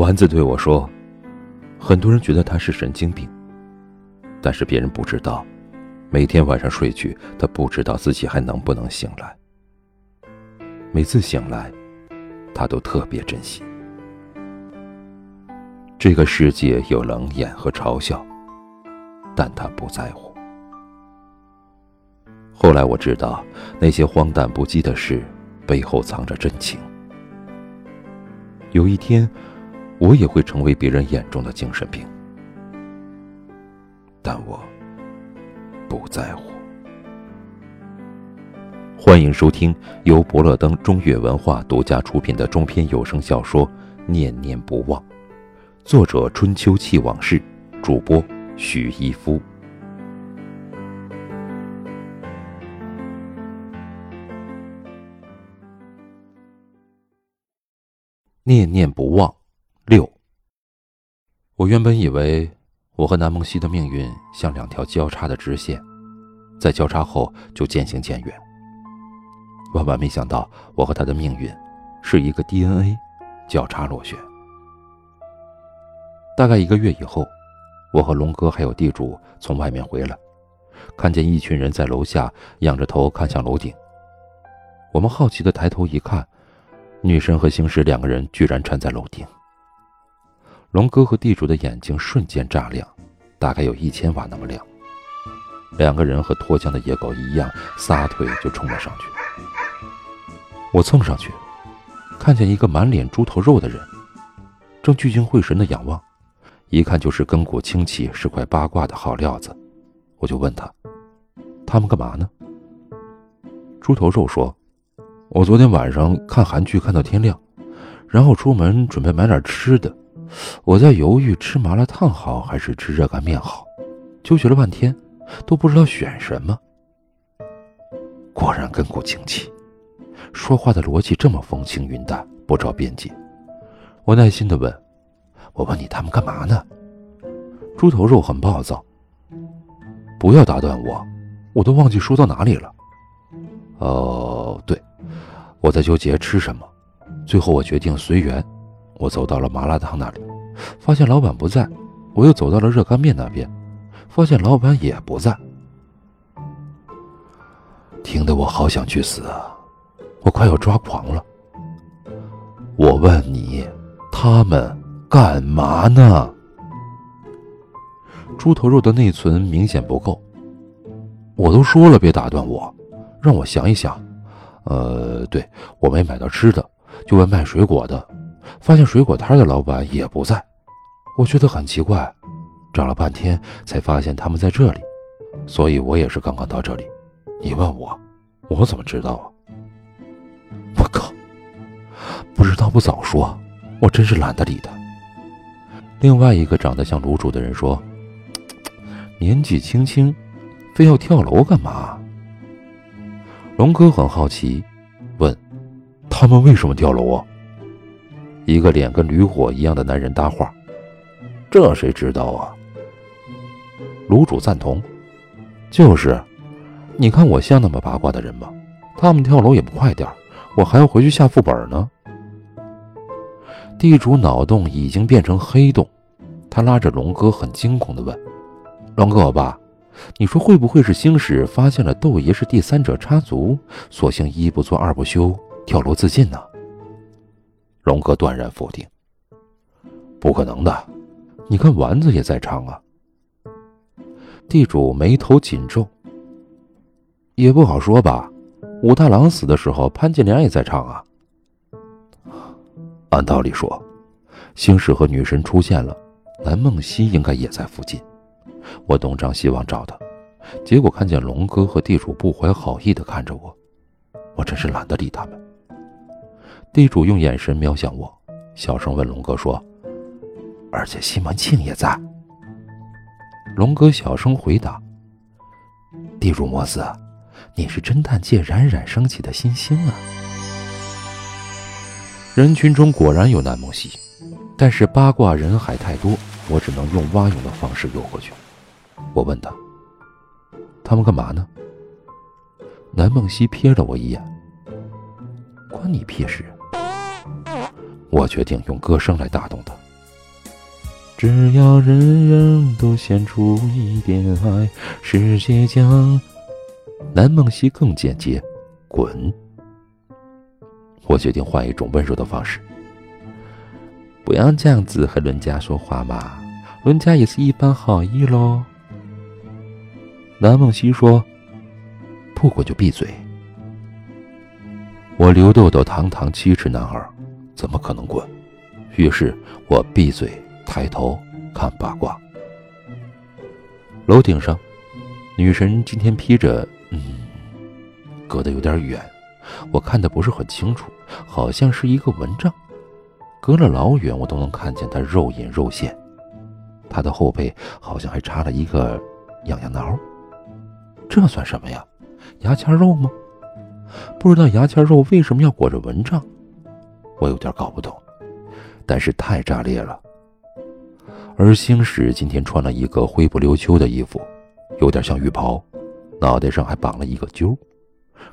丸子对我说：“很多人觉得他是神经病，但是别人不知道，每天晚上睡去，他不知道自己还能不能醒来。每次醒来，他都特别珍惜。这个世界有冷眼和嘲笑，但他不在乎。后来我知道，那些荒诞不羁的事，背后藏着真情。有一天。”我也会成为别人眼中的精神病，但我不在乎。欢迎收听由伯乐登中越文化独家出品的中篇有声小说《念念不忘》，作者春秋气往事，主播许一夫。念念不忘。六。我原本以为我和南梦溪的命运像两条交叉的直线，在交叉后就渐行渐远。万万没想到，我和他的命运是一个 DNA 交叉落选。大概一个月以后，我和龙哥还有地主从外面回来，看见一群人在楼下仰着头看向楼顶。我们好奇的抬头一看，女神和星矢两个人居然站在楼顶。龙哥和地主的眼睛瞬间炸亮，大概有一千瓦那么亮。两个人和脱缰的野狗一样，撒腿就冲了上去。我蹭上去，看见一个满脸猪头肉的人，正聚精会神地仰望，一看就是根骨清奇，是块八卦的好料子。我就问他：“他们干嘛呢？”猪头肉说：“我昨天晚上看韩剧看到天亮，然后出门准备买点吃的。”我在犹豫吃麻辣烫好还是吃热干面好，纠结了半天，都不知道选什么。果然根骨清奇，说话的逻辑这么风轻云淡，不着边际。我耐心的问：“我问你他们干嘛呢？”猪头肉很暴躁：“不要打断我，我都忘记说到哪里了。”哦，对，我在纠结吃什么，最后我决定随缘。我走到了麻辣烫那里，发现老板不在；我又走到了热干面那边，发现老板也不在。听得我好想去死啊！我快要抓狂了。我问你，他们干嘛呢？猪头肉的内存明显不够。我都说了别打断我，让我想一想。呃，对我没买到吃的，就问卖水果的。发现水果摊的老板也不在，我觉得很奇怪，找了半天才发现他们在这里，所以我也是刚刚到这里。你问我，我怎么知道啊？我靠，不知道不早说，我真是懒得理他。另外一个长得像卤煮的人说：“年纪轻轻，非要跳楼干嘛？”龙哥很好奇，问：“他们为什么跳楼啊？”一个脸跟驴火一样的男人搭话：“这谁知道啊？”卤煮赞同：“就是，你看我像那么八卦的人吗？他们跳楼也不快点我还要回去下副本呢。”地主脑洞已经变成黑洞，他拉着龙哥很惊恐地问：“龙哥，我爸，你说会不会是星矢发现了窦爷是第三者插足，索性一不做二不休，跳楼自尽呢？”龙哥断然否定：“不可能的，你看丸子也在场啊。”地主眉头紧皱：“也不好说吧。武大郎死的时候，潘金莲也在场啊。按道理说，星矢和女神出现了，蓝梦溪应该也在附近。我东张西望找他，结果看见龙哥和地主不怀好意的看着我，我真是懒得理他们。”地主用眼神瞄向我，小声问龙哥说：“而且西门庆也在。”龙哥小声回答：“地主莫斯，你是侦探界冉冉升起的新星啊！”人群中果然有南梦溪，但是八卦人海太多，我只能用蛙泳的方式游过去。我问他：“他们干嘛呢？”南梦溪瞥了我一眼：“关你屁事！”我决定用歌声来打动他。只要人人都献出一点爱，世界将……南梦溪更简洁，滚！我决定换一种温柔的方式。不要这样子和伦家说话嘛，伦家也是一番好意喽。南梦溪说：“不滚就闭嘴。”我刘豆豆堂堂七尺男儿，怎么可能滚？于是我闭嘴，抬头看八卦。楼顶上，女神今天披着……嗯，隔得有点远，我看的不是很清楚，好像是一个蚊帐。隔了老远，我都能看见她肉隐肉现。她的后背好像还插了一个痒痒挠，这算什么呀？牙签肉吗？不知道牙签肉为什么要裹着蚊帐，我有点搞不懂，但是太炸裂了。而星矢今天穿了一个灰不溜秋的衣服，有点像浴袍，脑袋上还绑了一个揪，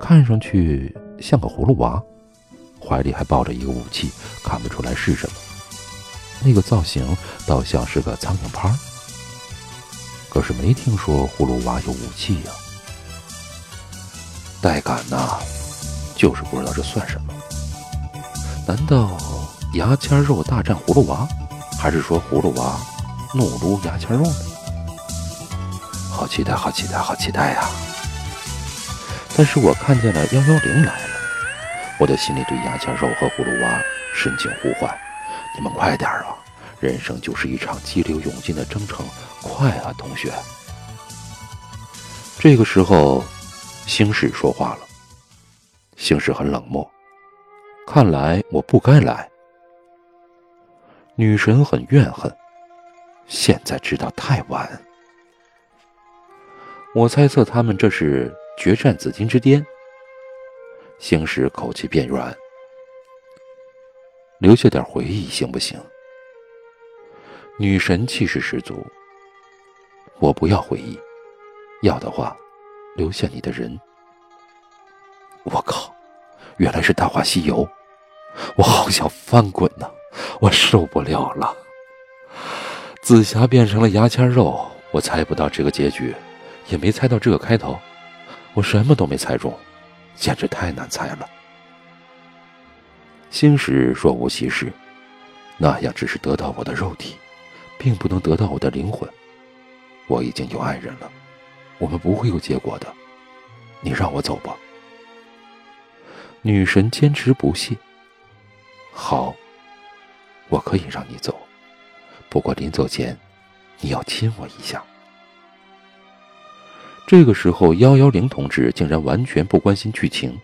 看上去像个葫芦娃，怀里还抱着一个武器，看不出来是什么。那个造型倒像是个苍蝇拍，可是没听说葫芦娃有武器呀。带感呐，就是不知道这算什么？难道牙签肉大战葫芦娃，还是说葫芦娃怒撸牙签肉呢？好期待，好期待，好期待呀！但是我看见了幺幺零来了，我的心里对牙签肉和葫芦娃深情呼唤：你们快点啊！人生就是一场激流勇进的征程，快啊，同学！这个时候。星矢说话了。星矢很冷漠，看来我不该来。女神很怨恨，现在知道太晚。我猜测他们这是决战紫金之巅。星矢口气变软，留下点回忆行不行？女神气势十足，我不要回忆，要的话。留下你的人，我靠！原来是《大话西游》，我好想翻滚呐！我受不了了。紫霞变成了牙签肉，我猜不到这个结局，也没猜到这个开头，我什么都没猜中，简直太难猜了。星矢若无其事，那样只是得到我的肉体，并不能得到我的灵魂。我已经有爱人了。我们不会有结果的，你让我走吧。女神坚持不懈。好，我可以让你走，不过临走前，你要亲我一下。这个时候，幺幺零同志竟然完全不关心剧情，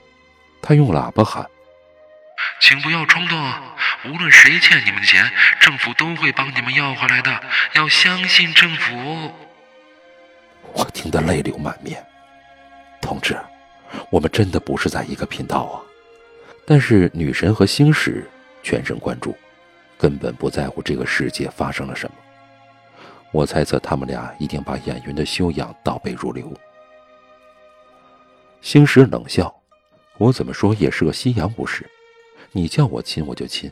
他用喇叭喊：“请不要冲动，无论谁欠你们的钱，政府都会帮你们要回来的，要相信政府。”我听得泪流满面，同志，我们真的不是在一个频道啊！但是女神和星矢全神贯注，根本不在乎这个世界发生了什么。我猜测他们俩一定把演员的修养倒背如流。星矢冷笑：“我怎么说也是个西洋武士，你叫我亲我就亲，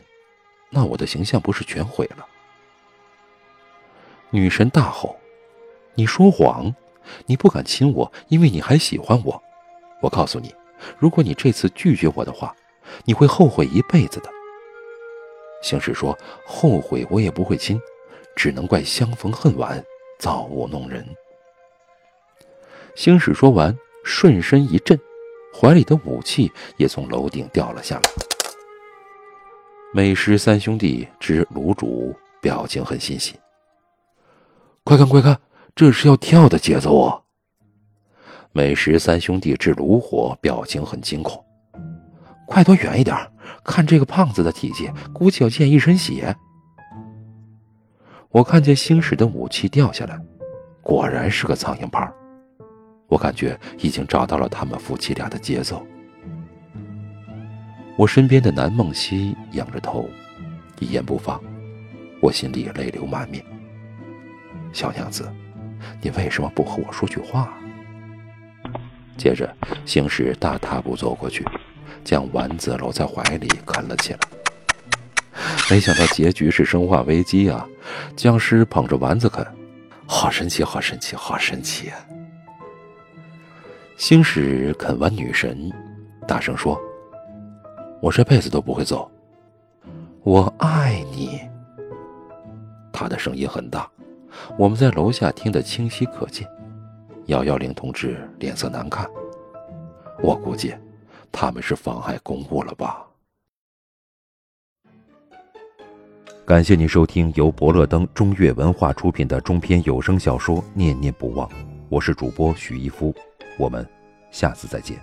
那我的形象不是全毁了？”女神大吼：“你说谎！”你不敢亲我，因为你还喜欢我。我告诉你，如果你这次拒绝我的话，你会后悔一辈子的。星矢说：“后悔我也不会亲，只能怪相逢恨晚，造物弄人。”星矢说完，顺身一震，怀里的武器也从楼顶掉了下来。美食三兄弟之卤煮表情很欣喜，快看快看！这是要跳的节奏啊！美食三兄弟之炉火表情很惊恐，快躲远一点！看这个胖子的体积，估计要溅一身血。我看见星矢的武器掉下来，果然是个苍蝇拍。我感觉已经找到了他们夫妻俩的节奏。我身边的南梦溪仰着头，一言不发，我心里泪流满面。小娘子。你为什么不和我说句话？接着，星矢大踏步走过去，将丸子搂在怀里啃了起来。没想到结局是生化危机啊！僵尸捧着丸子啃，好神奇，好神奇，好神奇啊！星矢啃完女神，大声说：“我这辈子都不会走，我爱你。”他的声音很大，我们在楼下听得清晰可见。幺幺零同志脸色难看，我估计他们是妨碍公务了吧。感谢您收听由博乐登中越文化出品的中篇有声小说《念念不忘》，我是主播许一夫，我们下次再见。